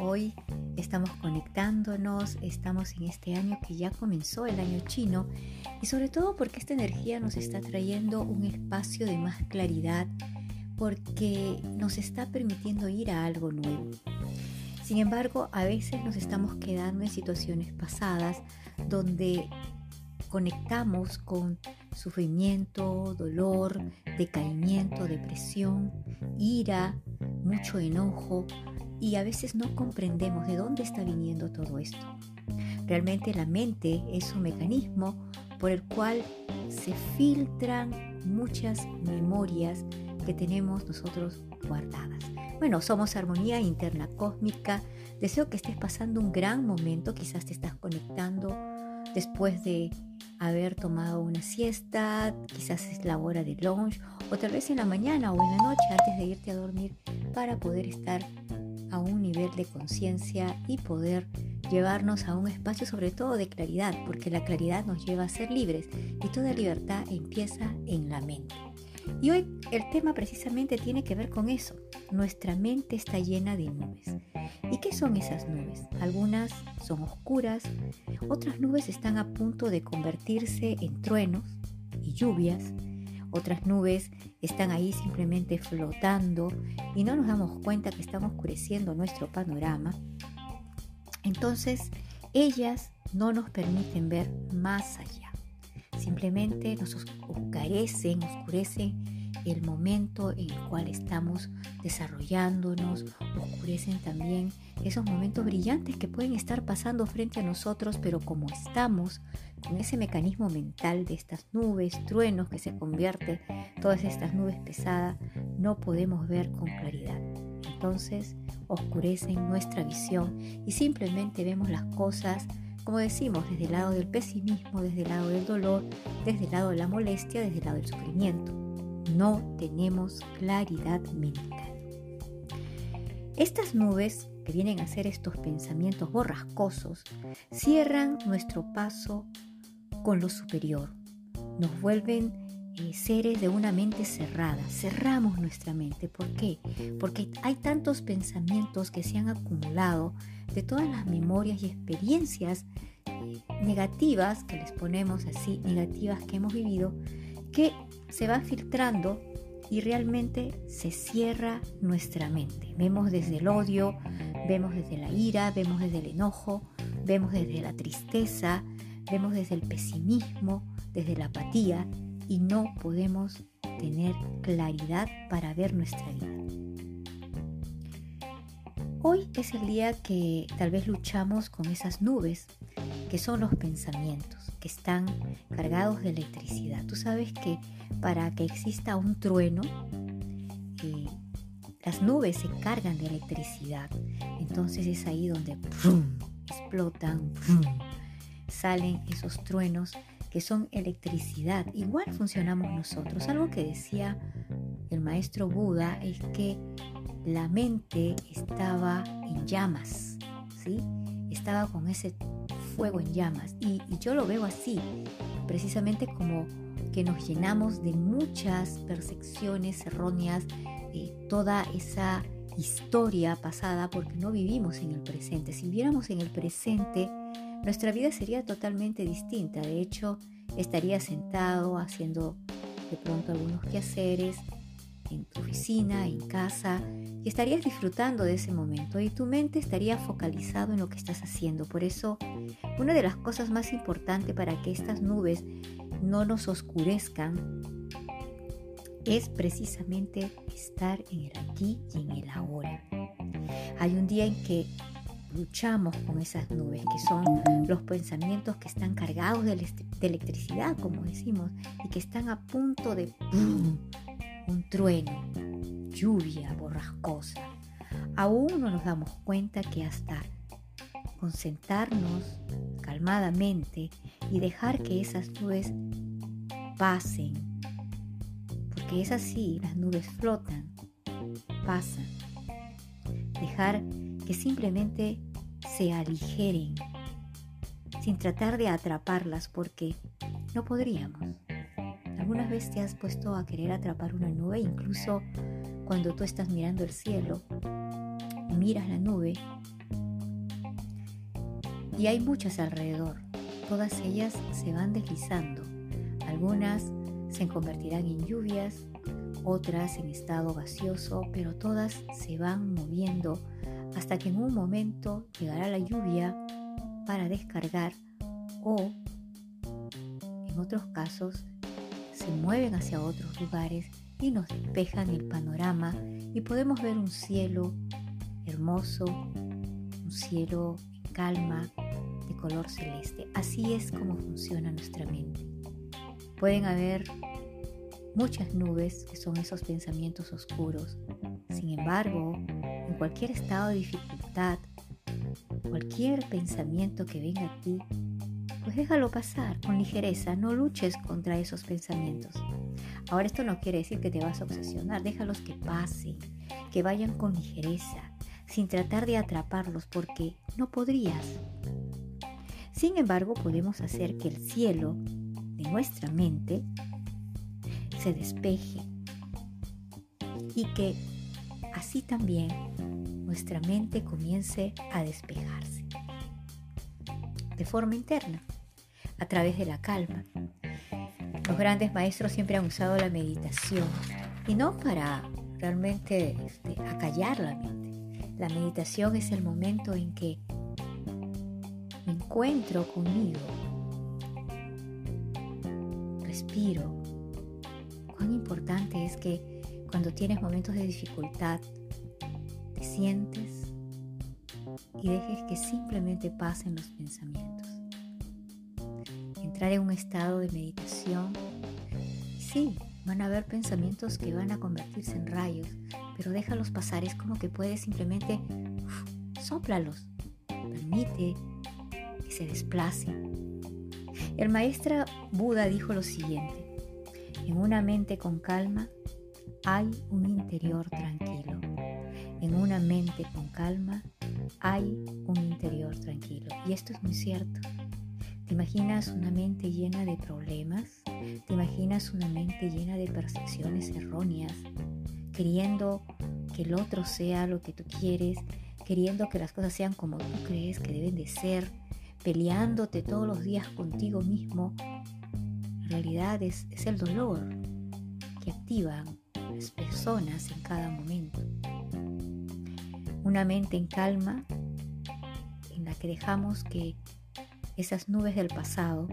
Hoy estamos conectándonos, estamos en este año que ya comenzó el año chino y sobre todo porque esta energía nos está trayendo un espacio de más claridad porque nos está permitiendo ir a algo nuevo. Sin embargo, a veces nos estamos quedando en situaciones pasadas donde conectamos con sufrimiento, dolor, decaimiento, depresión, ira, mucho enojo y a veces no comprendemos de dónde está viniendo todo esto. Realmente la mente es un mecanismo por el cual se filtran muchas memorias que tenemos nosotros guardadas. Bueno, somos armonía interna cósmica. Deseo que estés pasando un gran momento, quizás te estás conectando después de haber tomado una siesta, quizás es la hora de lunch o tal vez en la mañana o en la noche antes de irte a dormir para poder estar a un nivel de conciencia y poder llevarnos a un espacio sobre todo de claridad, porque la claridad nos lleva a ser libres y toda libertad empieza en la mente. Y hoy el tema precisamente tiene que ver con eso. Nuestra mente está llena de nubes. ¿Y qué son esas nubes? Algunas son oscuras, otras nubes están a punto de convertirse en truenos y lluvias, otras nubes están ahí simplemente flotando y no nos damos cuenta que están oscureciendo nuestro panorama. Entonces, ellas no nos permiten ver más allá. Simplemente nos oscurecen, oscurecen el momento en el cual estamos desarrollándonos, oscurecen también esos momentos brillantes que pueden estar pasando frente a nosotros, pero como estamos con ese mecanismo mental de estas nubes, truenos que se convierte todas estas nubes pesadas, no podemos ver con claridad. Entonces oscurecen nuestra visión y simplemente vemos las cosas como decimos, desde el lado del pesimismo, desde el lado del dolor, desde el lado de la molestia, desde el lado del sufrimiento. No tenemos claridad mental. Estas nubes, que vienen a ser estos pensamientos borrascosos, cierran nuestro paso con lo superior. Nos vuelven eh, seres de una mente cerrada. Cerramos nuestra mente. ¿Por qué? Porque hay tantos pensamientos que se han acumulado de todas las memorias y experiencias eh, negativas, que les ponemos así, negativas que hemos vivido, que se va filtrando y realmente se cierra nuestra mente. Vemos desde el odio, vemos desde la ira, vemos desde el enojo, vemos desde la tristeza, vemos desde el pesimismo, desde la apatía y no podemos tener claridad para ver nuestra vida. Hoy es el día que tal vez luchamos con esas nubes que son los pensamientos, que están cargados de electricidad. Tú sabes que para que exista un trueno, eh, las nubes se cargan de electricidad. Entonces es ahí donde explotan, salen esos truenos que son electricidad. Igual funcionamos nosotros. Algo que decía el maestro Buda es que la mente estaba en llamas, ¿sí? Estaba con ese fuego en llamas. Y, yo lo veo así, precisamente como que nos llenamos de muchas percepciones erróneas, eh, toda esa historia pasada, porque no vivimos en el presente. Si viviéramos en el presente, nuestra vida sería totalmente distinta. De hecho, estaría sentado haciendo de pronto algunos quehaceres en tu oficina, en casa, y estarías disfrutando de ese momento y tu mente estaría focalizado en lo que estás haciendo. Por eso, una de las cosas más importantes para que estas nubes no nos oscurezcan es precisamente estar en el aquí y en el ahora. Hay un día en que luchamos con esas nubes, que son los pensamientos que están cargados de, electricidad, como decimos, y que están a punto de un trueno, lluvia borrascosa. Aún no nos damos cuenta que hasta concentrarnos calmadamente y dejar que esas nubes pasen, porque es así, las nubes flotan, pasan. Dejar que simplemente se aligeren sin tratar de atraparlas porque no podríamos. ¿Algunas veces te has puesto a querer atrapar una nube, incluso cuando tú estás mirando el cielo miras la nube y hay muchas alrededor. Todas ellas se van deslizando. Algunas se convertirán en lluvias, otras en estado gaseoso, pero todas se van moviendo hasta que en un momento llegará la lluvia para descargar o en otros casos se mueven hacia otros lugares y nos despejan el panorama y podemos ver un cielo hermoso, un cielo en calma, de color celeste. Así es como funciona nuestra mente. Pueden haber muchas nubes que son esos pensamientos oscuros. Sin embargo, cualquier estado de dificultad, cualquier pensamiento que venga a ti, pues déjalo pasar con ligereza, no luches contra esos pensamientos. Ahora esto no quiere decir que te vas a obsesionar, déjalos que pasen, que vayan con ligereza, sin tratar de atraparlos porque no podrías. Sin embargo, podemos hacer que el cielo de nuestra mente se despeje y que así también nuestra mente comience a despejarse de forma interna, a través de la calma. Los grandes maestros siempre han usado la meditación y no para realmente este, acallar la mente. La meditación es el momento en que me encuentro conmigo, respiro. Cuán importante es que cuando tienes momentos de dificultad, te sientes y dejes que simplemente pasen los pensamientos. Entrar en un estado de meditación. Sí, van a haber pensamientos que van a convertirse en rayos, pero déjalos pasar. Es como que puedes simplemente soplalos. Permite se desplace. El maestro Buda dijo lo siguiente, en una mente con calma hay un interior tranquilo. En una mente con calma hay un interior tranquilo. Y esto es muy cierto. ¿Te imaginas una mente llena de problemas? ¿Te imaginas una mente llena de percepciones erróneas? Queriendo que el otro sea lo que tú quieres, queriendo que las cosas sean como tú crees que deben de ser, peleándote todos los días contigo mismo, en realidad es, es el dolor que activan en cada momento. Una mente en calma en la que dejamos que esas nubes del pasado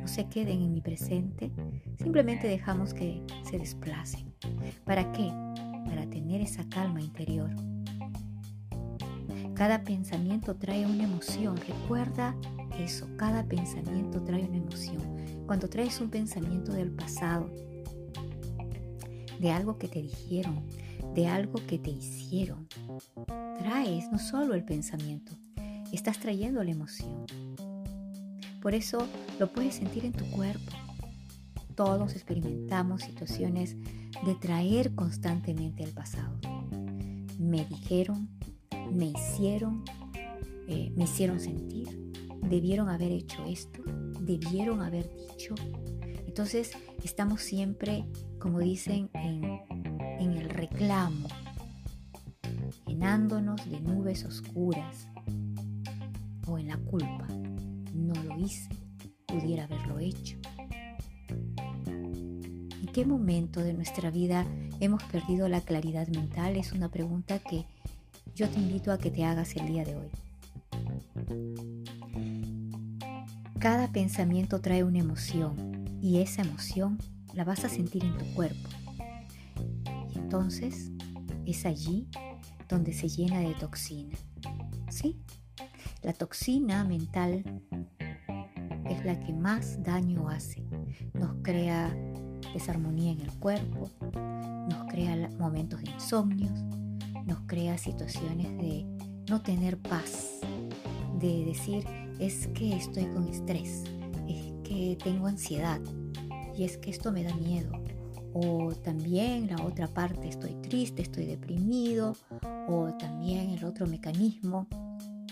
no se queden en mi presente, simplemente dejamos que se desplacen. ¿Para qué? Para tener esa calma interior cada pensamiento trae una emoción. Recuerda eso, cada pensamiento trae una emoción. Cuando traes un pensamiento del pasado, de algo que te dijeron, de algo que te hicieron, traes no solo el pensamiento, estás trayendo la emoción. Por eso lo puedes sentir en tu cuerpo. Todos experimentamos situaciones de traer constantemente el pasado. Me dijeron, me hicieron, eh, me hicieron sentir, debieron haber hecho esto, debieron haber dicho. Entonces estamos siempre, como dicen, en, el reclamo, llenándonos de nubes oscuras o en la culpa. No lo hice, pudiera haberlo hecho. ¿En qué momento de nuestra vida hemos perdido la claridad mental? Es una pregunta que yo te invito a que te hagas el día de hoy. Cada pensamiento trae una emoción y esa emoción la vas a sentir en tu cuerpo. Y entonces es allí donde se llena de toxina. ¿Sí? La toxina mental es la que más daño hace. Nos crea desarmonía en el cuerpo, nos crea momentos de insomnios, nos crea situaciones de no tener paz, de decir es que estoy con estrés, es que tengo ansiedad y es que esto me da miedo. O también la otra parte, estoy triste, estoy deprimido. O también el otro mecanismo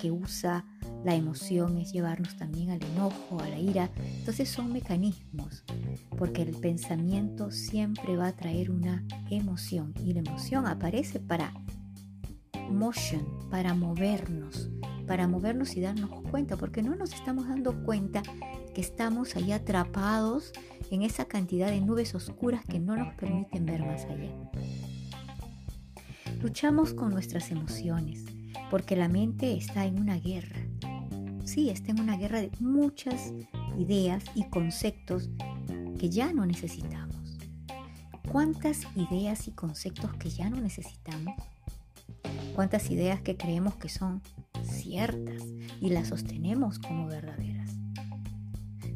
que usa la emoción es llevarnos también al enojo, a la ira. Entonces son mecanismos, porque el pensamiento siempre va a traer una emoción y la emoción aparece para motion, para movernos, para movernos y darnos cuenta, porque no nos estamos dando cuenta que estamos ahí atrapados en esa cantidad de nubes oscuras que no nos permiten ver más allá. Luchamos con nuestras emociones, porque la mente está en una guerra. Sí, está en una guerra de muchas ideas y conceptos que ya no necesitamos. ¿Cuántas ideas y conceptos que ya no necesitamos? ¿Cuántas ideas que creemos que son ciertas y las sostenemos como verdaderas?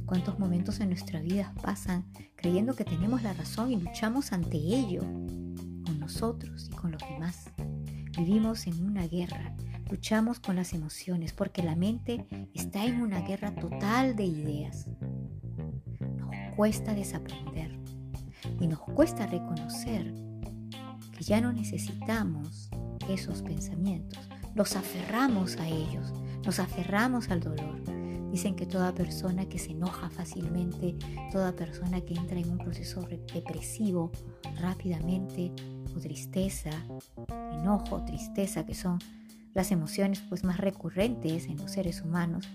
¿Cuántos momentos en nuestra vida pasan creyendo que tenemos la razón y luchamos ante ello con nosotros y con los demás? Vivimos en una guerra, luchamos con las emociones porque la mente está en una guerra total de ideas. Nos cuesta desaprender y nos cuesta reconocer que ya no necesitamos esos pensamientos, nos aferramos a ellos, nos aferramos al dolor Dicen que toda persona que se enoja fácilmente, toda persona que entra en un proceso depresivo rápidamente, o tristeza, enojo, tristeza, que son las emociones pues más recurrentes en los seres humanos,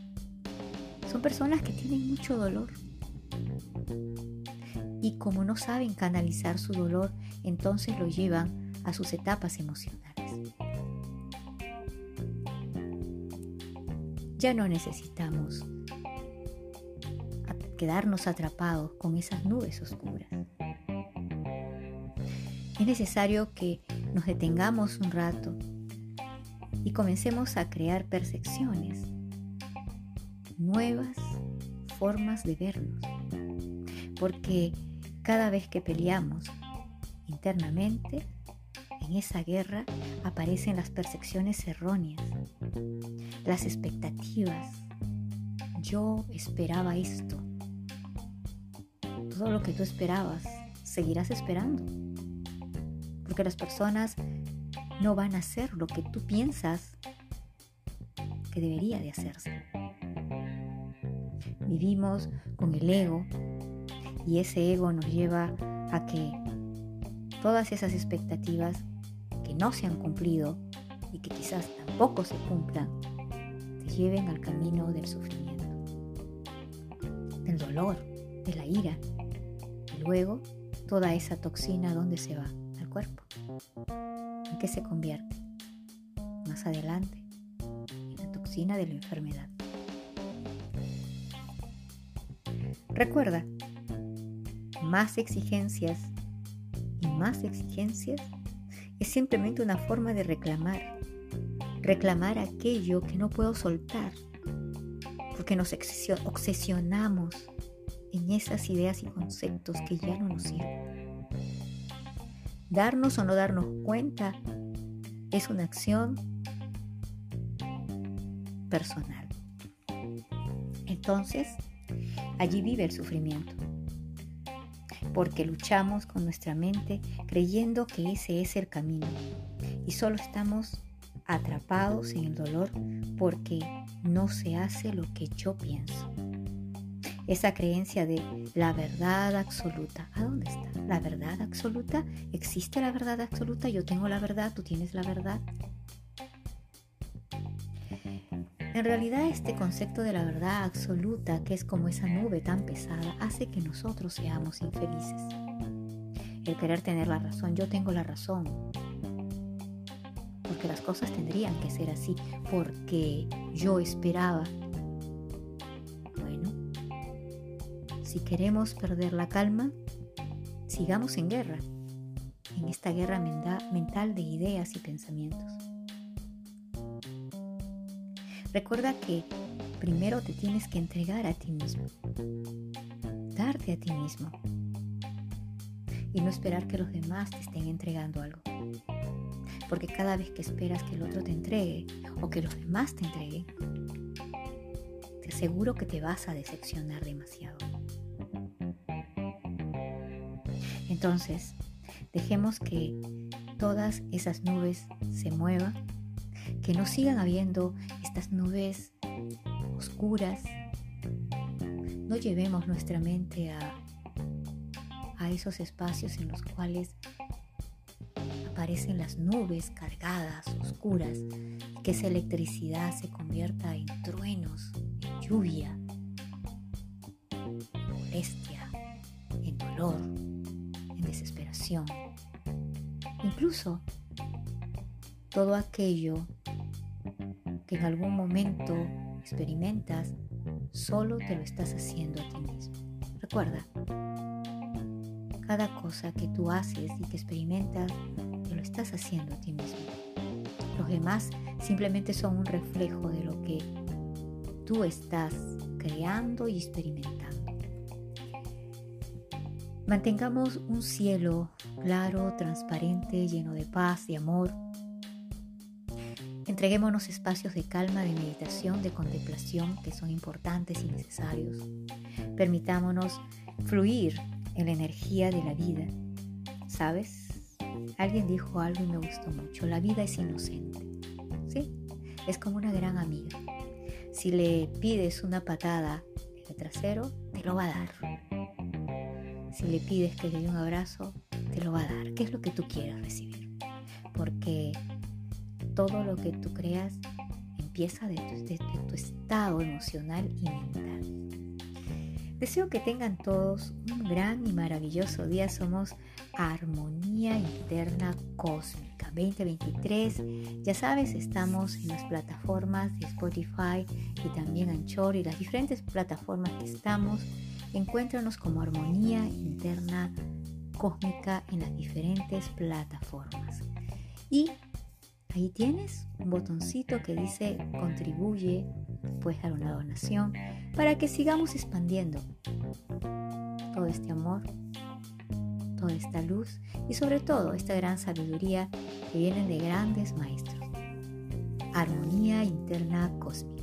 son personas que tienen mucho dolor. Y como no saben canalizar su dolor, entonces lo llevan a sus etapas emocionales. Ya no necesitamos quedarnos atrapados con esas nubes oscuras. Es necesario que nos detengamos un rato y comencemos a crear percepciones, nuevas formas de vernos. Porque cada vez que peleamos internamente, en esa guerra aparecen las percepciones erróneas, las expectativas. Yo esperaba esto. Todo lo que tú esperabas, seguirás esperando. Porque las personas no van a hacer lo que tú piensas que debería de hacerse. Vivimos con el ego y ese ego nos lleva a que todas esas expectativas no se han cumplido y que quizás tampoco se cumplan, te lleven al camino del sufrimiento, del dolor, de la ira. Y luego toda esa toxina, ¿dónde se va? Al cuerpo. ¿En qué se convierte? Más adelante, en la toxina de la enfermedad. Recuerda, más exigencias y más exigencias es simplemente una forma de reclamar. Reclamar aquello que no puedo soltar. Porque nos obsesionamos en esas ideas y conceptos que ya no nos sirven. Darnos o no darnos cuenta es una acción personal. Entonces, allí vive el sufrimiento porque luchamos con nuestra mente creyendo que ese es el camino y solo estamos atrapados en el dolor porque no se hace lo que yo pienso. Esa creencia de la verdad absoluta, ¿a dónde está? ¿La verdad absoluta? ¿Existe la verdad absoluta? Yo tengo la verdad, tú tienes la verdad. En realidad este concepto de la verdad absoluta, que es como esa nube tan pesada, hace que nosotros seamos infelices. El querer tener la razón, yo tengo la razón, porque las cosas tendrían que ser así, porque yo esperaba. Bueno, si queremos perder la calma, sigamos en guerra, en esta guerra mental de ideas y pensamientos. Recuerda que primero te tienes que entregar a ti mismo, darte a ti mismo y no esperar que los demás te estén entregando algo. Porque cada vez que esperas que el otro te entregue o que los demás te entreguen, te aseguro que te vas a decepcionar demasiado. Entonces, dejemos que todas esas nubes se muevan que no sigan habiendo estas nubes oscuras. No llevemos nuestra mente a, a esos espacios en los cuales aparecen las nubes cargadas, oscuras, que esa electricidad se convierta en truenos, en lluvia, en molestia, en dolor, en desesperación. Incluso todo aquello en algún momento experimentas, solo te lo estás haciendo a ti mismo. Recuerda, cada cosa que tú haces y que experimentas, te lo estás haciendo a ti mismo. Los demás simplemente son un reflejo de lo que tú estás creando y experimentando. Mantengamos un cielo claro, transparente, lleno de paz, y amor. Entreguémonos espacios de calma, de meditación, de contemplación que son importantes y necesarios. Permitámonos fluir en la energía de la vida. ¿Sabes? Alguien dijo algo y me gustó mucho. La vida es inocente. ¿Sí? Es como una gran amiga. Si le pides una patada en el trasero, te lo va a dar. Si le pides que le dé un abrazo, te lo va a dar. ¿Qué es lo que tú quieres recibir? Porque todo lo que tú creas empieza de tu, de tu estado emocional y mental. Deseo que tengan todos un gran y maravilloso día. Somos Armonía Interna Cósmica 2023. Ya sabes, estamos en las plataformas de Spotify y también Anchor y las diferentes plataformas que estamos. Encuéntranos como Armonía Interna Cósmica en las diferentes plataformas. Y ahí tienes un botoncito que dice contribuye puedes dar una donación para que sigamos expandiendo todo este amor, toda esta luz y sobre todo esta gran sabiduría que viene de grandes maestros. Armonía interna cósmica.